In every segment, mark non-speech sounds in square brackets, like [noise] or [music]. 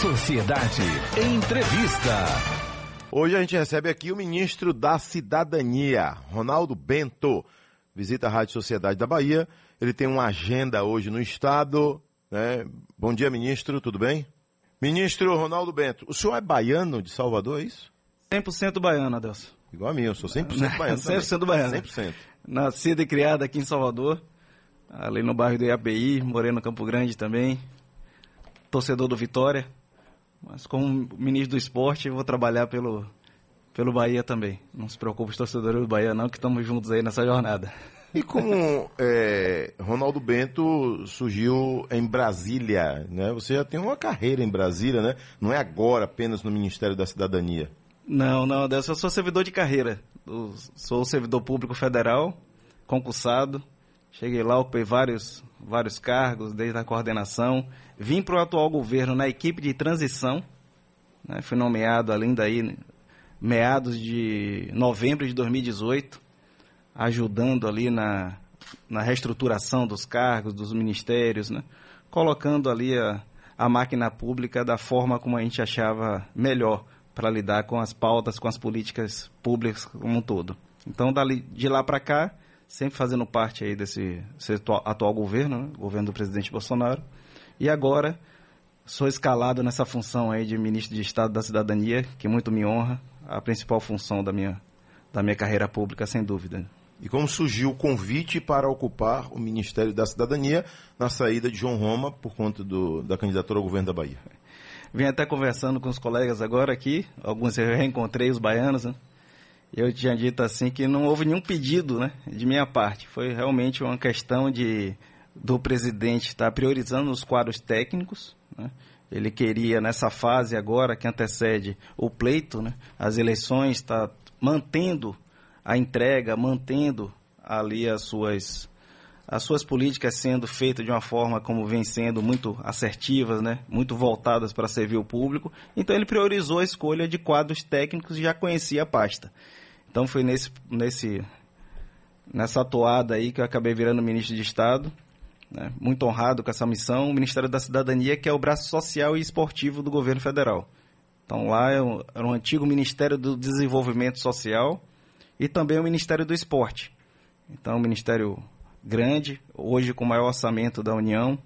Sociedade. Entrevista. Hoje a gente recebe aqui o ministro da Cidadania, Ronaldo Bento. Visita a Rádio Sociedade da Bahia. Ele tem uma agenda hoje no Estado. Né? Bom dia, ministro, tudo bem? Ministro Ronaldo Bento, o senhor é baiano de Salvador, é isso? 100% baiano, Adelson. Igual a mim, eu sou 100% baiano 100% baiano. 100%. Nascido e criado aqui em Salvador, ali no bairro do IAPI, morei no Campo Grande também, torcedor do Vitória, mas como ministro do esporte vou trabalhar pelo, pelo Bahia também. Não se preocupe os torcedores do Bahia não, que estamos juntos aí nessa jornada. E como é, Ronaldo Bento surgiu em Brasília, né? Você já tem uma carreira em Brasília, né? Não é agora apenas no Ministério da Cidadania. Não, não, eu sou servidor de carreira. Eu sou servidor público federal, concursado. Cheguei lá, ocupei vários, vários cargos, desde a coordenação. Vim para o atual governo na equipe de transição. Né? Fui nomeado além daí, meados de novembro de 2018 ajudando ali na, na reestruturação dos cargos, dos ministérios, né? colocando ali a, a máquina pública da forma como a gente achava melhor para lidar com as pautas, com as políticas públicas como um todo. Então, dali, de lá para cá, sempre fazendo parte aí desse, desse atual, atual, governo, né? governo do presidente Bolsonaro, e agora sou escalado nessa função aí de ministro de Estado da Cidadania, que muito me honra, a principal função da minha, da minha carreira pública, sem dúvida e como surgiu o convite para ocupar o Ministério da Cidadania na saída de João Roma por conta do, da candidatura ao governo da Bahia. Vim até conversando com os colegas agora aqui, alguns eu reencontrei os baianos, né? Eu tinha dito assim que não houve nenhum pedido, né, de minha parte. Foi realmente uma questão de do presidente estar priorizando os quadros técnicos, né? Ele queria nessa fase agora que antecede o pleito, né, as eleições, está mantendo a entrega, mantendo ali as suas as suas políticas sendo feitas de uma forma como vem sendo muito assertivas, né? muito voltadas para servir o público. Então ele priorizou a escolha de quadros técnicos e já conhecia a pasta. Então foi nesse, nesse, nessa atoada aí que eu acabei virando ministro de Estado, né? muito honrado com essa missão, o Ministério da Cidadania, que é o braço social e esportivo do governo federal. Então lá é um, era um antigo Ministério do Desenvolvimento Social, e também o Ministério do Esporte. Então, um ministério grande, hoje com o maior orçamento da União.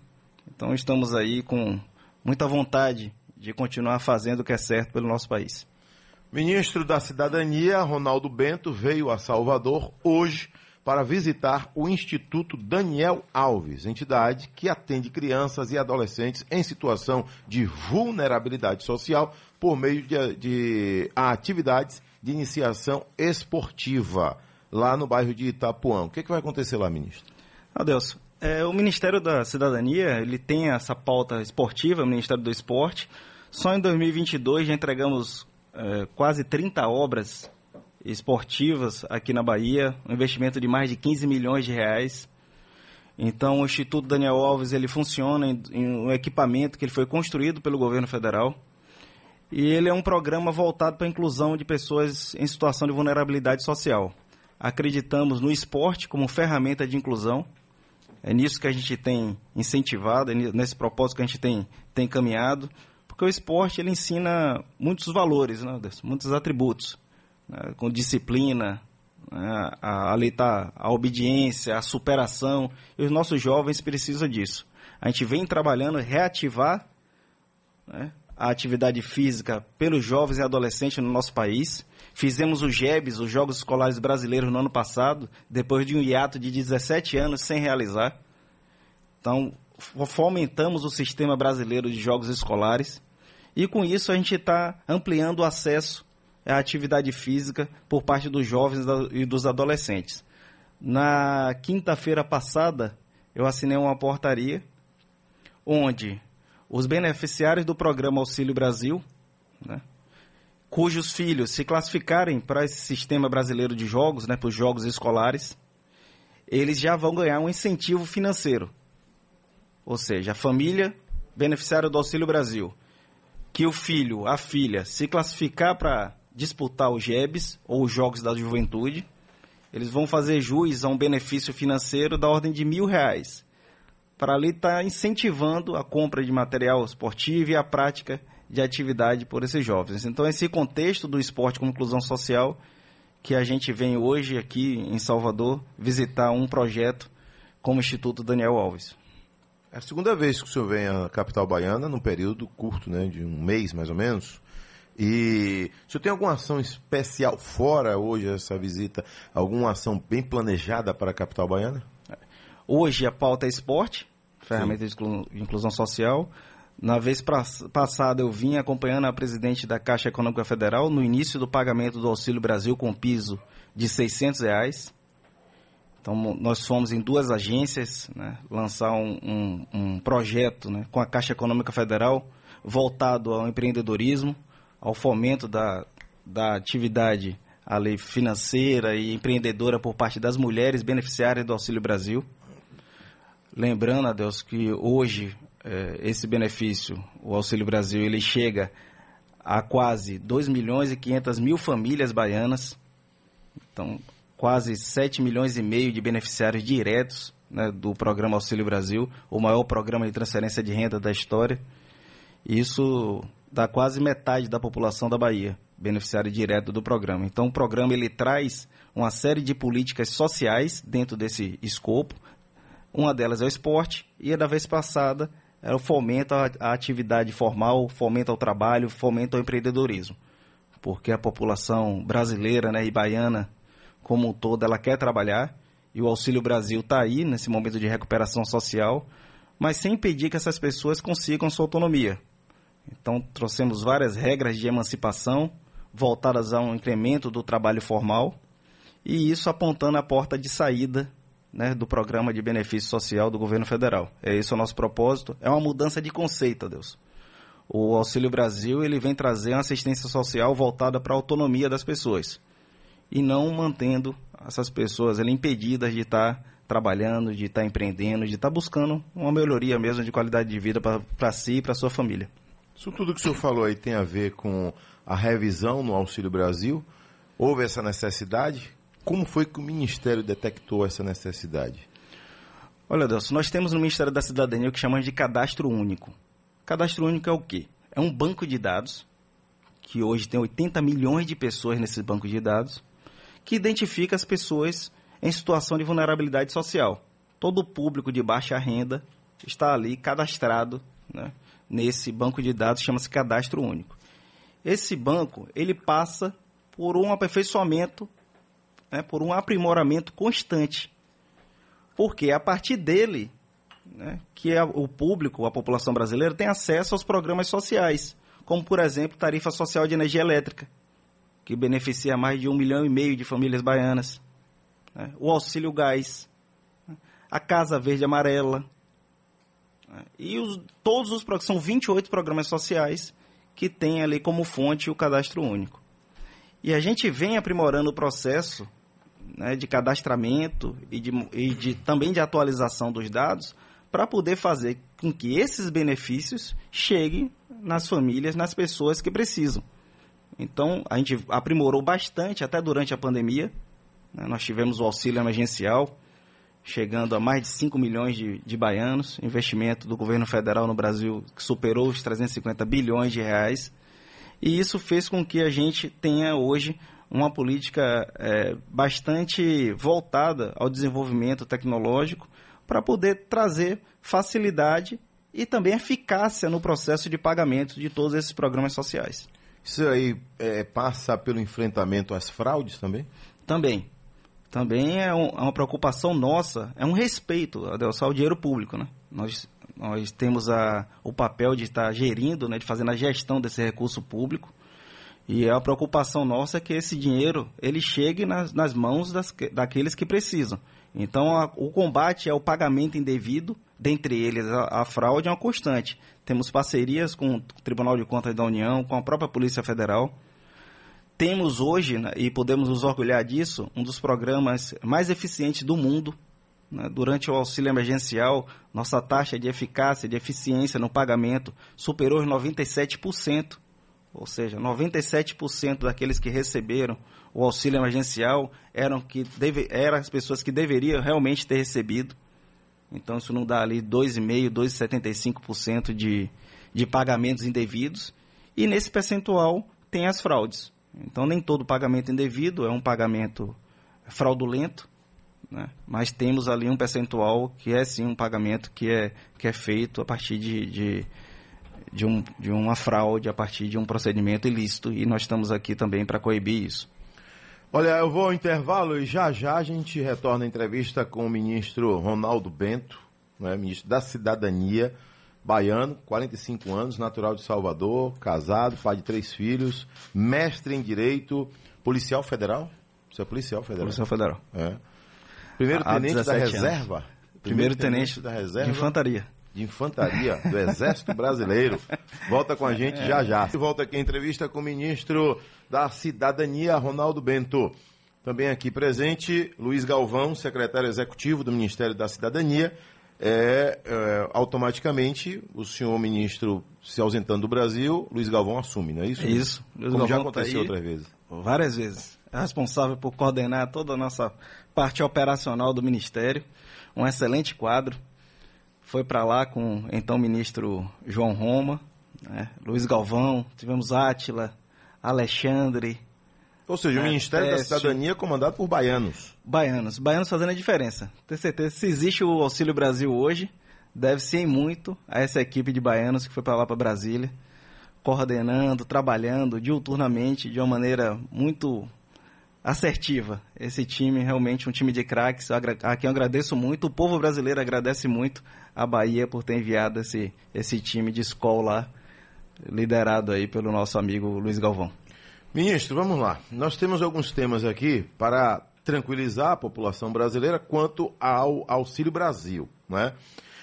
Então, estamos aí com muita vontade de continuar fazendo o que é certo pelo nosso país. Ministro da Cidadania, Ronaldo Bento, veio a Salvador hoje para visitar o Instituto Daniel Alves, entidade que atende crianças e adolescentes em situação de vulnerabilidade social por meio de, de atividades de iniciação esportiva lá no bairro de Itapuã. O que, é que vai acontecer lá, ministro? Adelson, é, o Ministério da Cidadania ele tem essa pauta esportiva, o Ministério do Esporte. Só em 2022 já entregamos é, quase 30 obras esportivas aqui na Bahia, um investimento de mais de 15 milhões de reais. Então, o Instituto Daniel Alves ele funciona em, em um equipamento que ele foi construído pelo governo federal. E ele é um programa voltado para a inclusão de pessoas em situação de vulnerabilidade social. Acreditamos no esporte como ferramenta de inclusão. É nisso que a gente tem incentivado, é nesse propósito que a gente tem, tem caminhado, porque o esporte ele ensina muitos valores, né, muitos atributos, né, com disciplina, né, a, a, tá, a obediência, a superação, e os nossos jovens precisam disso. A gente vem trabalhando reativar né, a atividade física pelos jovens e adolescentes no nosso país. Fizemos o GEBS, os Jogos Escolares Brasileiros, no ano passado, depois de um hiato de 17 anos sem realizar. Então, fomentamos o sistema brasileiro de jogos escolares e com isso a gente está ampliando o acesso à atividade física por parte dos jovens e dos adolescentes. Na quinta-feira passada, eu assinei uma portaria onde os beneficiários do programa Auxílio Brasil, né, cujos filhos se classificarem para esse sistema brasileiro de jogos, né, para os jogos escolares, eles já vão ganhar um incentivo financeiro. Ou seja, a família beneficiária do Auxílio Brasil, que o filho, a filha, se classificar para disputar os JEBs, ou os Jogos da Juventude, eles vão fazer jus a um benefício financeiro da ordem de mil reais para ali estar tá incentivando a compra de material esportivo e a prática de atividade por esses jovens. Então, esse contexto do esporte como inclusão social, que a gente vem hoje aqui em Salvador visitar um projeto como o Instituto Daniel Alves. É a segunda vez que o senhor vem à capital baiana, num período curto, né, de um mês mais ou menos. E o senhor tem alguma ação especial fora hoje essa visita? Alguma ação bem planejada para a capital baiana? Hoje a pauta é esporte, ferramenta de inclusão social. Na vez passada eu vim acompanhando a presidente da Caixa Econômica Federal no início do pagamento do Auxílio Brasil com piso de 600 reais. Então nós fomos em duas agências né, lançar um, um, um projeto né, com a Caixa Econômica Federal voltado ao empreendedorismo, ao fomento da, da atividade ali, financeira e empreendedora por parte das mulheres beneficiárias do Auxílio Brasil. Lembrando, a Deus, que hoje eh, esse benefício, o Auxílio Brasil, ele chega a quase 2 milhões e 500 mil famílias baianas. Então, quase 7 milhões e meio de beneficiários diretos né, do programa Auxílio Brasil, o maior programa de transferência de renda da história. Isso dá quase metade da população da Bahia, beneficiário direto do programa. Então, o programa ele traz uma série de políticas sociais dentro desse escopo, uma delas é o esporte e a da vez passada era o fomento à, atividade formal, fomento ao trabalho, fomento ao empreendedorismo. Porque a população brasileira né, e baiana como um todo, ela quer trabalhar e o Auxílio Brasil está aí nesse momento de recuperação social, mas sem impedir que essas pessoas consigam sua autonomia. Então, trouxemos várias regras de emancipação voltadas a um incremento do trabalho formal e isso apontando a porta de saída né, do programa de benefício social do governo federal. É esse o nosso propósito. É uma mudança de conceito, Deus. O Auxílio Brasil ele vem trazer uma assistência social voltada para a autonomia das pessoas e não mantendo essas pessoas ali, impedidas de estar trabalhando, de estar empreendendo, de estar buscando uma melhoria mesmo de qualidade de vida para si e para sua família. Isso tudo que o senhor falou aí tem a ver com a revisão no Auxílio Brasil? Houve essa necessidade? Como foi que o Ministério detectou essa necessidade? Olha, Deus, nós temos no Ministério da Cidadania o que chamamos de cadastro único. Cadastro único é o quê? É um banco de dados, que hoje tem 80 milhões de pessoas nesse banco de dados, que identifica as pessoas em situação de vulnerabilidade social. Todo o público de baixa renda está ali cadastrado né, nesse banco de dados, chama-se Cadastro Único. Esse banco ele passa por um aperfeiçoamento né, por um aprimoramento constante. Porque a partir dele, né, que é o público, a população brasileira, tem acesso aos programas sociais, como, por exemplo, tarifa social de energia elétrica, que beneficia mais de um milhão e meio de famílias baianas, né, o auxílio gás, né, a Casa Verde Amarela, né, e os, todos os são 28 programas sociais que têm ali como fonte o cadastro único. E a gente vem aprimorando o processo né, de cadastramento e, de, e de, também de atualização dos dados para poder fazer com que esses benefícios cheguem nas famílias, nas pessoas que precisam. Então, a gente aprimorou bastante até durante a pandemia. Né, nós tivemos o auxílio emergencial, chegando a mais de 5 milhões de, de baianos, investimento do governo federal no Brasil que superou os 350 bilhões de reais. E isso fez com que a gente tenha hoje uma política é, bastante voltada ao desenvolvimento tecnológico para poder trazer facilidade e também eficácia no processo de pagamento de todos esses programas sociais. Isso aí é, passa pelo enfrentamento às fraudes também? Também. Também é, um, é uma preocupação nossa, é um respeito ao dinheiro público. Né? Nós, nós temos a, o papel de estar gerindo, né, de fazer a gestão desse recurso público e a preocupação nossa é que esse dinheiro ele chegue nas, nas mãos das, daqueles que precisam. Então, a, o combate ao pagamento indevido, dentre eles a, a, fraude, é uma constante. Temos parcerias com o Tribunal de Contas da União, com a própria Polícia Federal. Temos hoje, né, e podemos nos orgulhar disso, um dos programas mais eficientes do mundo. Né, durante o auxílio emergencial, nossa taxa de eficácia, de eficiência no pagamento superou os 97% ou seja, 97% daqueles que receberam o auxílio emergencial eram, que deve, eram as pessoas que deveriam realmente ter recebido. Então isso não dá ali 2,5%, 2,75% de, de pagamentos indevidos. E nesse percentual tem as fraudes. Então nem todo pagamento indevido é um pagamento fraudulento, né? mas temos ali um percentual que é sim um pagamento que é, que é feito a partir de, de, de, um, de uma fraude, a partir de um procedimento ilícito e nós estamos aqui também para coibir isso. Olha, eu vou ao intervalo e já já a gente retorna a entrevista com o ministro Ronaldo Bento, né, ministro da Cidadania, baiano, 45 anos, natural de Salvador, casado, pai de três filhos, mestre em Direito, policial federal? Você é policial federal? Policial federal. É. Primeiro tenente da reserva? Anos. Primeiro, Primeiro tenente, tenente da reserva? De infantaria de Infantaria do Exército Brasileiro. Volta com a gente [laughs] já já. Volta aqui a entrevista com o ministro da Cidadania, Ronaldo Bento. Também aqui presente, Luiz Galvão, secretário executivo do Ministério da Cidadania. É, é, automaticamente, o senhor ministro se ausentando do Brasil, Luiz Galvão assume, não é isso? É isso. Luiz Como Galvão já tá aconteceu tá outras vezes. Várias vezes. É responsável por coordenar toda a nossa parte operacional do Ministério. Um excelente quadro foi para lá com então ministro João Roma, né, Luiz Galvão, tivemos Átila, Alexandre. Ou seja, o né, Ministério da Cidadania é comandado por baianos. Baianos, baianos fazendo a diferença. Tenho certeza, se existe o Auxílio Brasil hoje, deve-se em muito a essa equipe de baianos que foi para lá para Brasília, coordenando, trabalhando diuturnamente de uma maneira muito assertiva. Esse time realmente um time de craques, a quem eu agradeço muito, o povo brasileiro agradece muito a Bahia por ter enviado esse, esse time de escola liderado aí pelo nosso amigo Luiz Galvão. Ministro, vamos lá. Nós temos alguns temas aqui para tranquilizar a população brasileira quanto ao Auxílio Brasil. Né?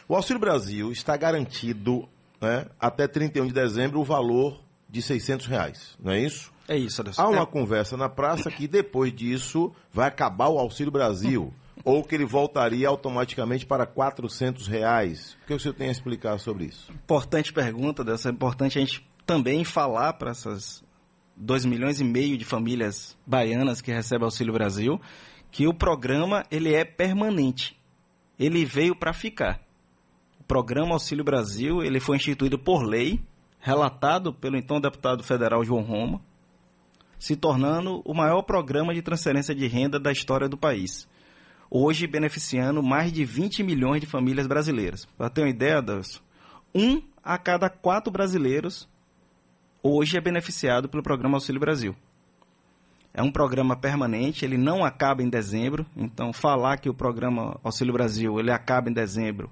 O Auxílio Brasil está garantido né, até 31 de dezembro o valor de 600 reais, não é isso? É isso, Há uma é... conversa na praça que depois disso vai acabar o Auxílio Brasil ou que ele voltaria automaticamente para 400 reais? O que o senhor tem a explicar sobre isso? Importante pergunta, dessa. É importante a gente também falar para essas 2 milhões e meio de famílias baianas que recebem Auxílio Brasil que o programa ele é permanente. Ele veio para ficar. O programa Auxílio Brasil ele foi instituído por lei, relatado pelo então deputado federal João Roma, se tornando o maior programa de transferência de renda da história do país hoje beneficiando mais de 20 milhões de famílias brasileiras. Para ter uma ideia, Deus, um a cada quatro brasileiros hoje é beneficiado pelo programa Auxílio Brasil. É um programa permanente, ele não acaba em dezembro, então falar que o programa Auxílio Brasil ele acaba em dezembro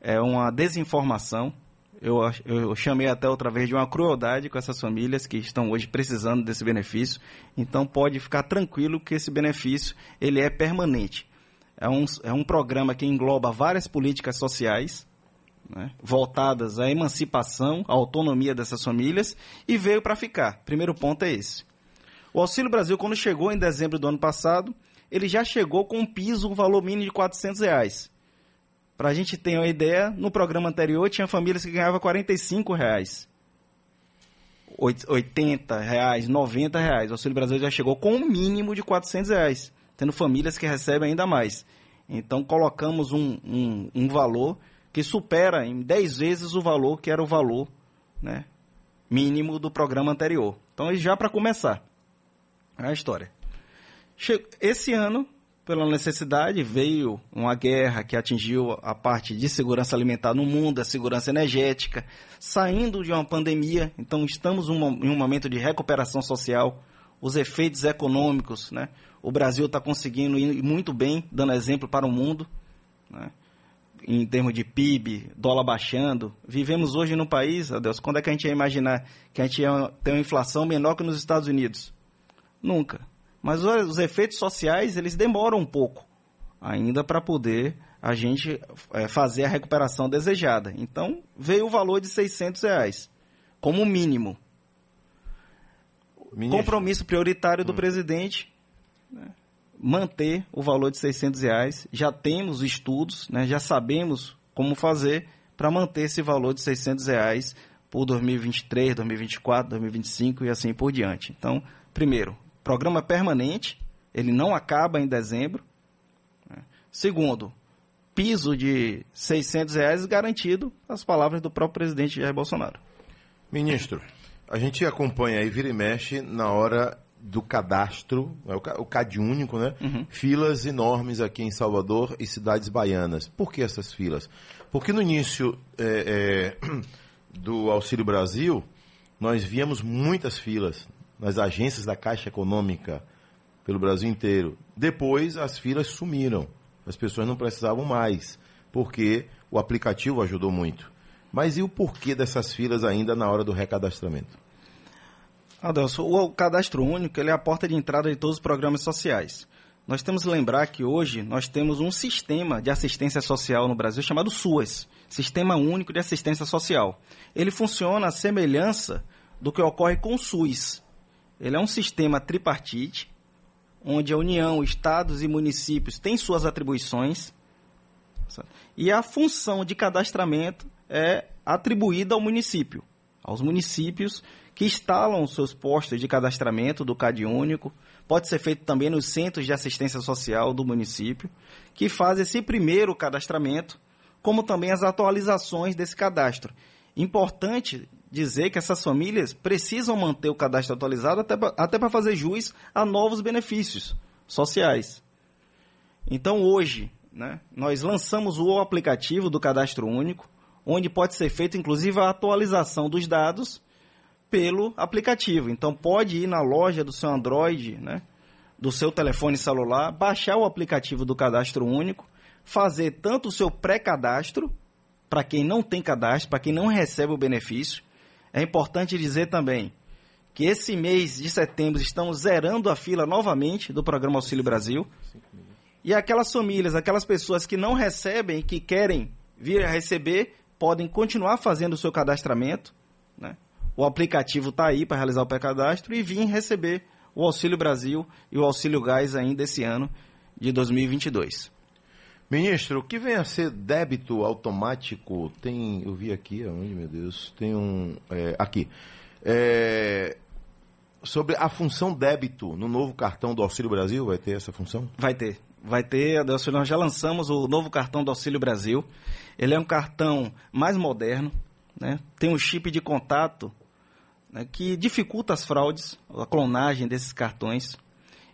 é uma desinformação. Eu, eu chamei até outra vez de uma crueldade com essas famílias que estão hoje precisando desse benefício. Então pode ficar tranquilo que esse benefício ele é permanente. É um, é um programa que engloba várias políticas sociais né, voltadas à emancipação, à autonomia dessas famílias e veio para ficar. Primeiro ponto é esse. O Auxílio Brasil, quando chegou em dezembro do ano passado, ele já chegou com um piso, um valor mínimo de 400 reais. Para a gente ter uma ideia, no programa anterior tinha famílias que ganhavam 45 reais. 80 reais, 90 reais. O Auxílio Brasil já chegou com um mínimo de 400 reais tendo famílias que recebem ainda mais. Então, colocamos um, um, um valor que supera em 10 vezes o valor que era o valor né, mínimo do programa anterior. Então, já para começar a história. Esse ano, pela necessidade, veio uma guerra que atingiu a parte de segurança alimentar no mundo, a segurança energética, saindo de uma pandemia. Então, estamos em um momento de recuperação social, os efeitos econômicos, né? O Brasil está conseguindo ir muito bem, dando exemplo para o mundo, né? em termos de PIB, dólar baixando. Vivemos hoje num país, Deus, quando é que a gente ia imaginar que a gente ia ter uma inflação menor que nos Estados Unidos? Nunca. Mas os efeitos sociais, eles demoram um pouco ainda para poder a gente é, fazer a recuperação desejada. Então, veio o valor de 600 reais, como mínimo. Ministro. Compromisso prioritário do hum. presidente manter o valor de 600 reais. Já temos estudos, né, já sabemos como fazer para manter esse valor de 600 reais por 2023, 2024, 2025 e assim por diante. Então, primeiro, programa permanente, ele não acaba em dezembro. Né. Segundo, piso de 600 reais garantido, as palavras do próprio presidente Jair Bolsonaro. Ministro, a gente acompanha aí, vira e mexe, na hora do cadastro, é o CAD único, né? Uhum. Filas enormes aqui em Salvador e cidades baianas. Por que essas filas? Porque no início é, é, [clears throat] do Auxílio Brasil, nós víamos muitas filas nas agências da Caixa Econômica pelo Brasil inteiro. Depois, as filas sumiram. As pessoas não precisavam mais, porque o aplicativo ajudou muito. Mas e o porquê dessas filas ainda na hora do recadastramento? Adelson, o cadastro único é a porta de entrada de todos os programas sociais. Nós temos que lembrar que hoje nós temos um sistema de assistência social no Brasil chamado SUAS, Sistema Único de Assistência Social. Ele funciona à semelhança do que ocorre com o SUS. Ele é um sistema tripartite, onde a União, estados e municípios têm suas atribuições, e a função de cadastramento é atribuída ao município, aos municípios que instalam seus postos de cadastramento do CAD único. Pode ser feito também nos centros de assistência social do município, que faz esse primeiro cadastramento, como também as atualizações desse cadastro. Importante dizer que essas famílias precisam manter o cadastro atualizado até para fazer jus a novos benefícios sociais. Então, hoje, né, nós lançamos o aplicativo do Cadastro Único, onde pode ser feita, inclusive, a atualização dos dados pelo aplicativo. Então pode ir na loja do seu Android, né, do seu telefone celular, baixar o aplicativo do Cadastro Único, fazer tanto o seu pré-cadastro, para quem não tem cadastro, para quem não recebe o benefício. É importante dizer também que esse mês de setembro estamos zerando a fila novamente do programa Auxílio Brasil. E aquelas famílias, aquelas pessoas que não recebem que querem vir a receber, podem continuar fazendo o seu cadastramento. Né? o aplicativo está aí para realizar o pré-cadastro e vir receber o Auxílio Brasil e o Auxílio Gás ainda esse ano de 2022. Ministro, o que vem a ser débito automático? Tem, eu vi aqui, aonde, meu Deus, tem um, é, aqui, é, sobre a função débito no novo cartão do Auxílio Brasil, vai ter essa função? Vai ter, vai ter, nós já lançamos o novo cartão do Auxílio Brasil, ele é um cartão mais moderno, né? tem um chip de contato né, que dificulta as fraudes, a clonagem desses cartões.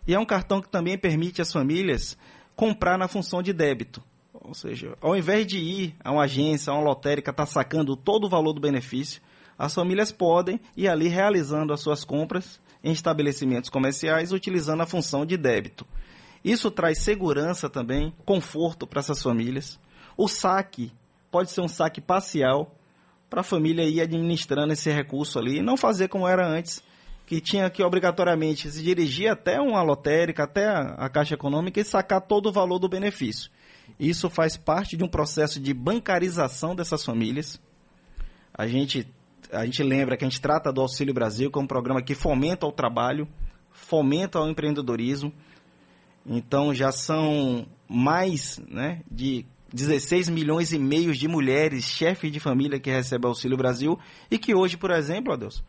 E é um cartão que também permite às famílias comprar na função de débito. Ou seja, ao invés de ir a uma agência, a uma lotérica, estar tá sacando todo o valor do benefício, as famílias podem ir ali realizando as suas compras em estabelecimentos comerciais utilizando a função de débito. Isso traz segurança também, conforto para essas famílias. O saque pode ser um saque parcial, para a família ir administrando esse recurso ali e não fazer como era antes, que tinha que obrigatoriamente se dirigir até uma lotérica, até a, Caixa Econômica e sacar todo o valor do benefício. Isso faz parte de um processo de bancarização dessas famílias. A gente, a gente lembra que a gente trata do Auxílio Brasil como um programa que fomenta o trabalho, fomenta o empreendedorismo. Então já são mais né, de 16 milhões e meio de mulheres, chefes de família que recebem Auxílio Brasil e que hoje, por exemplo, Deus,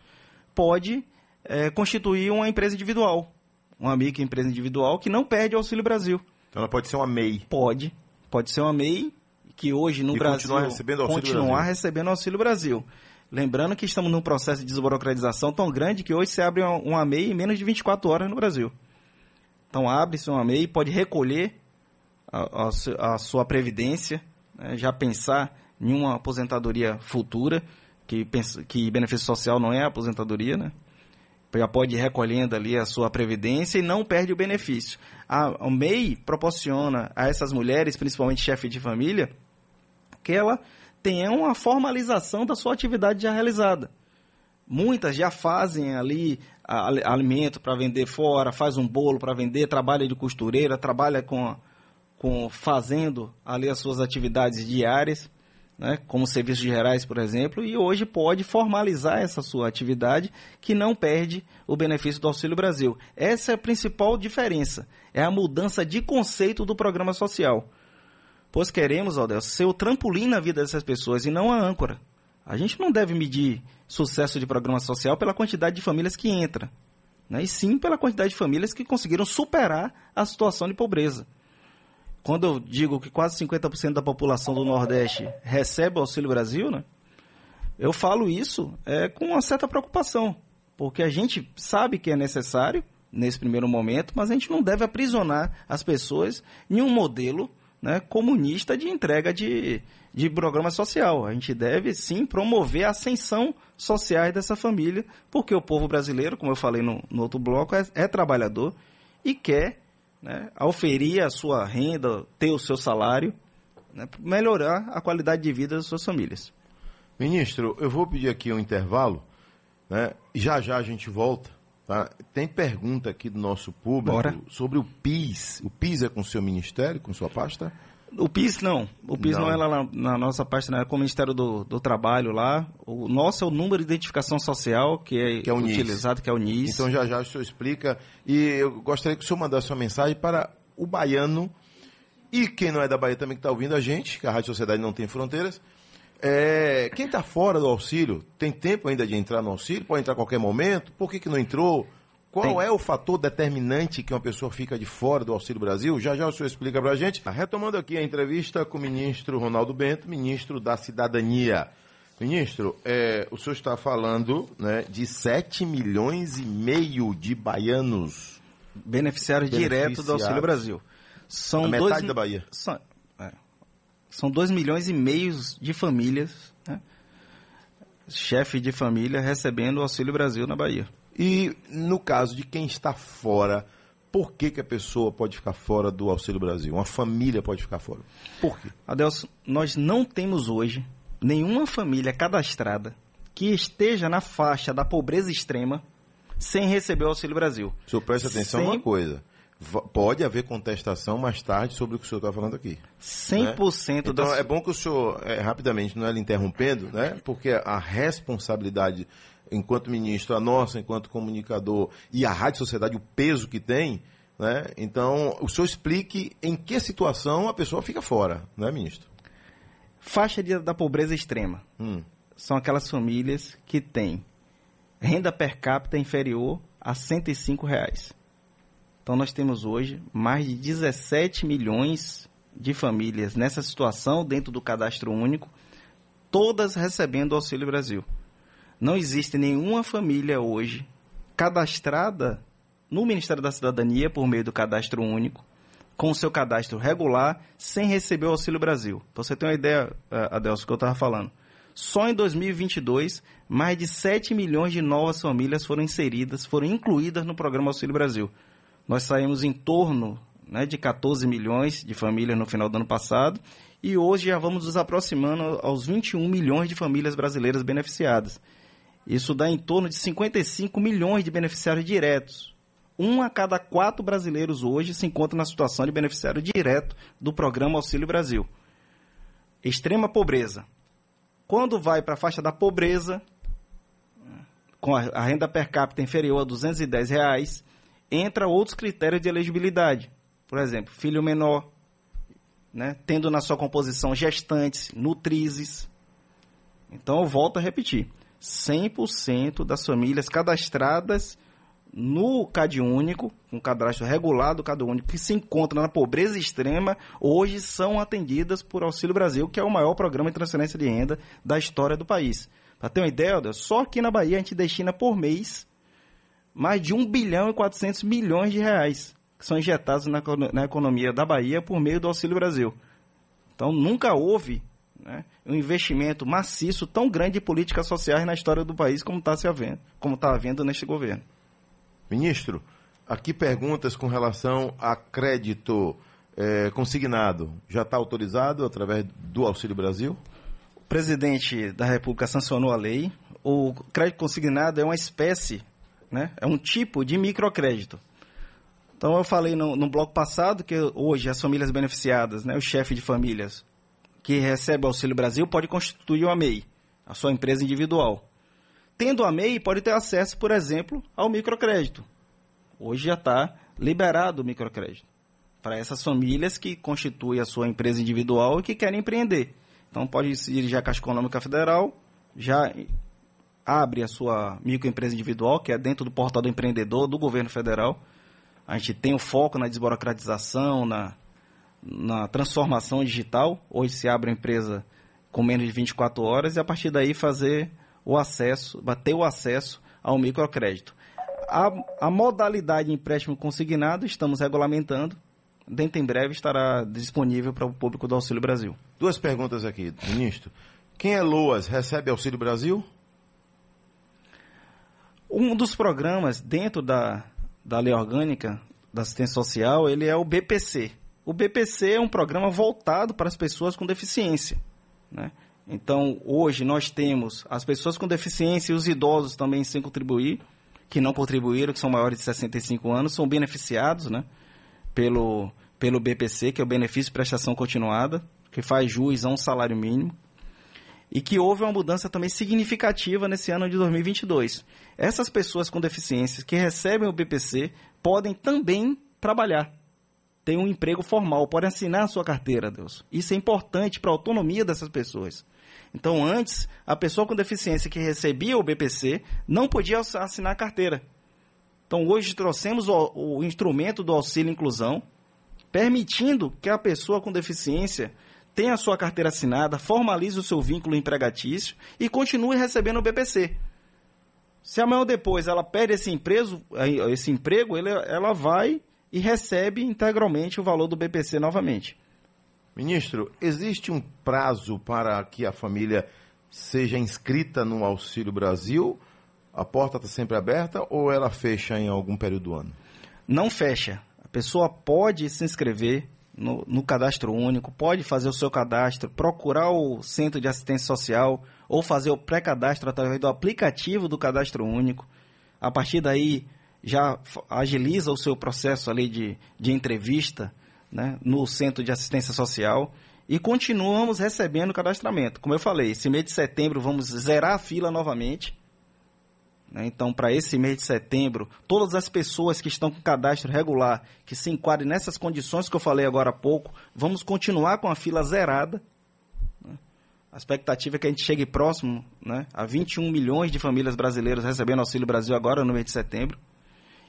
pode é, constituir uma empresa individual, uma microempresa individual que não perde o Auxílio Brasil. Então ela pode ser uma MEI? Pode. Pode ser uma MEI que hoje no e Brasil continuar recebendo Auxílio continuar Brasil. recebendo Auxílio Brasil. Lembrando que estamos num processo de desburocratização tão grande que hoje se abre uma, uma MEI em menos de 24 horas no Brasil. Então abre-se uma MEI, pode recolher a, a, a sua previdência, né, já pensar em uma aposentadoria futura, que, que benefício social não é aposentadoria, né? Já pode ir recolhendo ali a sua previdência e não perde o benefício. A, o MEI proporciona a essas mulheres, principalmente chefe de família, que ela tenha uma formalização da sua atividade já realizada. Muitas já fazem ali alimento para vender fora, faz um bolo para vender, trabalha de costureira, trabalha com com fazendo ali as suas atividades diárias, né, como serviços gerais, por exemplo, e hoje pode formalizar essa sua atividade que não perde o benefício do Auxílio Brasil. Essa é a principal diferença, é a mudança de conceito do programa social. Pois queremos, Aldelso, ser o trampolim na vida dessas pessoas e não a âncora. A gente não deve medir sucesso de programa social pela quantidade de famílias que entra, né, e sim pela quantidade de famílias que conseguiram superar a situação de pobreza quando eu digo que quase 50% da população do Nordeste recebe o Auxílio Brasil, né? Eu falo isso é, com uma certa preocupação, porque a gente sabe que é necessário nesse primeiro momento, mas a gente não deve aprisionar as pessoas em um modelo né, comunista de entrega de, de programa social. A gente deve sim promover a ascensão social dessa família, porque o povo brasileiro, como eu falei no, no outro bloco, é, é trabalhador e quer né, oferir a sua renda, ter o seu salário, né, melhorar a qualidade de vida das suas famílias. Ministro, eu vou pedir aqui um intervalo, né? Já já a gente volta. Tá? Tem pergunta aqui do nosso público Bora. sobre o PIS. O PIS é com o seu ministério, com sua pasta? O PIS não. O PIS não, não é lá na, na, nossa pasta, não é com o Ministério do, do, Trabalho lá. O nosso é o número de identificação social que é, que é utilizado, que é o NIS. Então já já o senhor explica. E eu gostaria que o senhor mandasse uma mensagem para o baiano e quem não é da Bahia também que está ouvindo a gente, que a Rádio Sociedade não tem fronteiras, é, quem está fora do auxílio, tem tempo ainda de entrar no auxílio? Pode entrar a qualquer momento? Por que, que não entrou? Qual tem. é o fator determinante que uma pessoa fica de fora do Auxílio Brasil? Já já o senhor explica para a gente. Retomando aqui a entrevista com o ministro Ronaldo Bento, ministro da Cidadania. Ministro, é, o senhor está falando né, de 7 milhões e meio de baianos. Beneficiários, diretos do Auxílio Brasil. São a metade dois, da Bahia. São, são 2 milhões e meio de famílias, né? chefe de família recebendo o Auxílio Brasil na Bahia. E no caso de quem está fora, por que, que a pessoa pode ficar fora do Auxílio Brasil? Uma família pode ficar fora. Por quê? Adelson, nós não temos hoje nenhuma família cadastrada que esteja na faixa da pobreza extrema sem receber o Auxílio Brasil. O senhor presta atenção sem... uma coisa pode haver contestação mais tarde sobre o que o senhor está falando aqui. 100% né? Então, das... é bom que o senhor, é, rapidamente, não é lhe interrompendo, né? porque a responsabilidade, enquanto ministro, a nossa, enquanto comunicador, e a Rádio Sociedade, o peso que tem, né? então, o senhor explique em que situação a pessoa fica fora, né, ministro? Faixa de, da pobreza extrema. Hum. São aquelas famílias que têm renda per capita inferior a 105 reais. Então nós temos hoje mais de 17 milhões de famílias nessa situação dentro do cadastro único, todas recebendo o Auxílio Brasil. Não existe nenhuma família hoje cadastrada no Ministério da Cidadania por meio do cadastro único, com o seu cadastro regular, sem receber o Auxílio Brasil. Pra você ter uma ideia, eh, Adelso, que eu estava falando. Só em 2022, mais de 7 milhões de novas famílias foram inseridas, foram incluídas no programa Auxílio Brasil. Nós saímos em torno né, de 14 milhões de famílias no final do ano passado e hoje já vamos nos aproximando aos 21 milhões de famílias brasileiras beneficiadas. Isso dá em torno de 55 milhões de beneficiários diretos. Um a cada quatro brasileiros hoje se encontra na situação de beneficiário direto do programa Auxílio Brasil. Extrema pobreza. Quando vai para a faixa da pobreza, com a renda per capita inferior a 210 reais, entra outros critérios de elegibilidade. Por exemplo, filho menor, né, tendo na sua composição gestantes, nutrizes. Então, eu volto a repetir: 100% das famílias cadastradas no CAD único, com cadastro regular do CAD único, que se encontram na pobreza extrema, hoje são atendidas por Auxílio Brasil, que é o maior programa de transferência de renda da história do país. Para ter uma ideia, só aqui na Bahia a gente destina por mês mais de 1 bilhão e 400 milhões de reais que são injetados na, na economia da Bahia por meio do Auxílio Brasil. Então, nunca houve né, um investimento maciço tão grande em políticas sociais na história do país como está se havendo, como está havendo neste governo. Ministro, aqui perguntas com relação a crédito é, consignado. Já está autorizado através do Auxílio Brasil? O presidente da República sancionou a lei. O crédito consignado é uma espécie né? É um tipo de microcrédito. Então eu falei no, no bloco passado que hoje as famílias beneficiadas, né, o chefe de famílias que recebe o Auxílio Brasil pode constituir uma MEI, a sua empresa individual. Tendo a MEI, pode ter acesso, por exemplo, ao microcrédito. Hoje já está liberado o microcrédito para essas famílias que constituem a sua empresa individual e que querem empreender. Então pode se dirigir à Caixa Econômica Federal, já abre a sua microempresa individual, que é dentro do portal do empreendedor do governo federal. A gente tem o foco na desburocratização, na, na transformação digital. Hoje se abre a empresa com menos de 24 horas e a partir daí fazer o acesso, bater o acesso ao microcrédito. A, a modalidade de empréstimo consignado estamos regulamentando. Dentro em breve estará disponível para o público do Auxílio Brasil. Duas perguntas aqui, ministro. Quem é Loas recebe Auxílio Brasil? Um dos programas dentro da, da lei orgânica da assistência social, ele é o BPC. O BPC é um programa voltado para as pessoas com deficiência. Né? Então, hoje nós temos as pessoas com deficiência e os idosos também sem contribuir, que não contribuíram, que são maiores de 65 anos, são beneficiados né, pelo, pelo BPC, que é o benefício de prestação continuada, que faz jus a um salário mínimo e que houve uma mudança também significativa nesse ano de 2022. Essas pessoas com deficiências que recebem o BPC podem também trabalhar, têm um emprego formal, podem assinar a sua carteira, Deus. Isso é importante para a autonomia dessas pessoas. Então, antes, a pessoa com deficiência que recebia o BPC não podia assinar a carteira. Então, hoje trouxemos o, o instrumento do auxílio inclusão, permitindo que a pessoa com deficiência tenha a sua carteira assinada, formalize o seu vínculo empregatício e continue recebendo o BPC. Se amanhã ou depois ela perde esse, empreso, esse emprego, ela vai e recebe integralmente o valor do BPC novamente. Ministro, existe um prazo para que a família seja inscrita no Auxílio Brasil? A porta está sempre aberta ou ela fecha em algum período do ano? Não fecha. A pessoa pode se inscrever, no, no, cadastro único, pode fazer o seu cadastro, procurar o centro de assistência social ou fazer o pré-cadastro através do aplicativo do cadastro único. A partir daí, já agiliza o seu processo ali de, de entrevista né, no centro de assistência social e continuamos recebendo cadastramento. Como eu falei, esse mês de setembro vamos zerar a fila novamente? Então, para esse mês de setembro, todas as pessoas que estão com cadastro regular, que se enquadrem nessas condições que eu falei agora há pouco, vamos continuar com a fila zerada. Né? A expectativa é que a gente chegue próximo né, a 21 milhões de famílias brasileiras recebendo Auxílio Brasil agora no mês de setembro.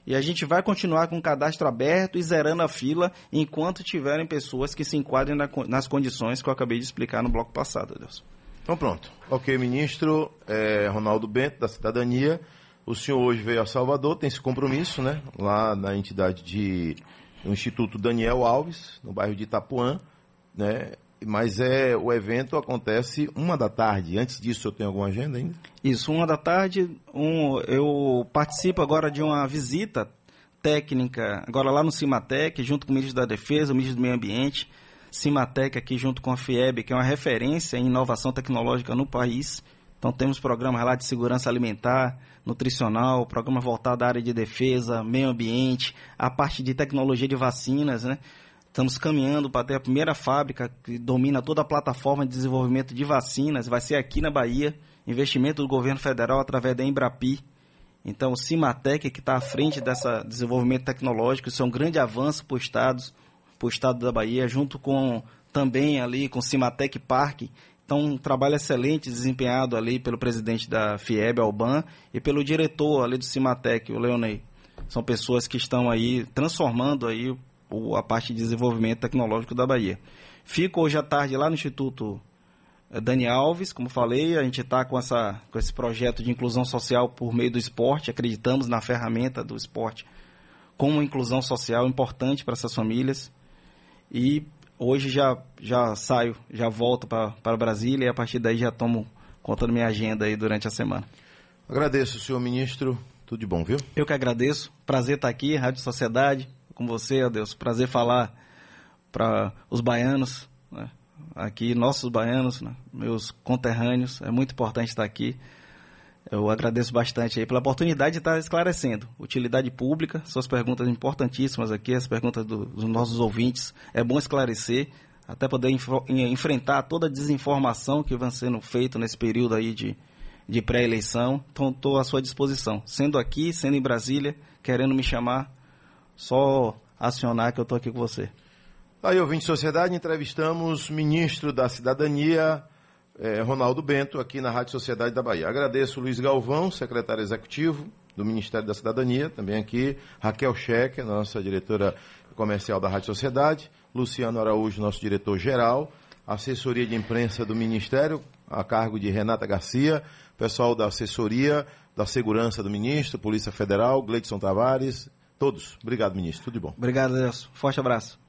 E a gente vai continuar com o cadastro aberto e zerando a fila enquanto tiverem pessoas que se enquadrem na, nas condições que eu acabei de explicar no bloco passado, Deus. Então pronto. Ok, ministro é, Ronaldo Bento, da Cidadania. O senhor hoje veio a Salvador, tem esse compromisso, né? Lá na entidade de o Instituto Daniel Alves, no bairro de Itapuã, né? Mas é o evento acontece uma da tarde. Antes disso, eu tenho alguma agenda ainda? Isso, uma da tarde. Um, eu participo agora de uma visita técnica, agora lá no Cimatec, junto com o ministro da Defesa, o ministro do Meio Ambiente Cimatec aqui junto com a FIEB, que é uma referência em inovação tecnológica no país. Então temos programas lá de segurança alimentar, nutricional, programa voltado à área de defesa, meio ambiente, a parte de tecnologia de vacinas, né? Estamos caminhando para ter a primeira fábrica que domina toda a plataforma de desenvolvimento de vacinas, vai ser aqui na Bahia, investimento do governo federal através da Embrapi. Então o Cimatec que está à frente desse desenvolvimento tecnológico, isso é um grande avanço para os estados para o estado da Bahia, junto com também ali com o Cimatec Park. Então, um trabalho excelente desempenhado ali pelo presidente da FIEB, Alban, e pelo diretor ali do Cimatec, o Leonei. São pessoas que estão aí transformando aí a parte de desenvolvimento tecnológico da Bahia. Fico hoje à tarde lá no Instituto eh, Dani Alves, como falei, a gente está com, essa, com esse projeto de inclusão social por meio do esporte, acreditamos na ferramenta do esporte como inclusão social importante para essas famílias. E hoje já, já saio, já volto para Brasília e a partir daí já tomo conta da minha agenda aí durante a semana. Agradeço, senhor ministro. Tudo de bom, viu? Eu que agradeço. Prazer estar aqui, Rádio Sociedade, com você, Deus. Prazer falar para os baianos, né? aqui, nossos baianos, né? meus conterrâneos. É muito importante estar aqui. Eu agradeço bastante aí pela oportunidade de estar esclarecendo. Utilidade pública, suas perguntas importantíssimas aqui, as perguntas do, dos nossos ouvintes. É bom esclarecer, até poder enfrentar toda a desinformação que vem sendo feita nesse período aí de, de pré-eleição. Então, estou à sua disposição. Sendo aqui, sendo em Brasília, querendo me chamar, só acionar que eu estou aqui com você. Aí, ouvinte de sociedade, entrevistamos ministro da Cidadania, é, Ronaldo Bento, aqui na Rádio Sociedade da Bahia. Agradeço Luiz Galvão, secretário executivo do Ministério da Cidadania, também aqui, Raquel Cheque, nossa diretora comercial da Rádio Sociedade, Luciano Araújo, nosso diretor-geral, assessoria de imprensa do Ministério, a cargo de Renata Garcia, pessoal da assessoria da segurança do ministro, Polícia Federal, Gleidson Tavares, todos. Obrigado, ministro. Tudo de bom. Obrigado, Deus. Forte abraço.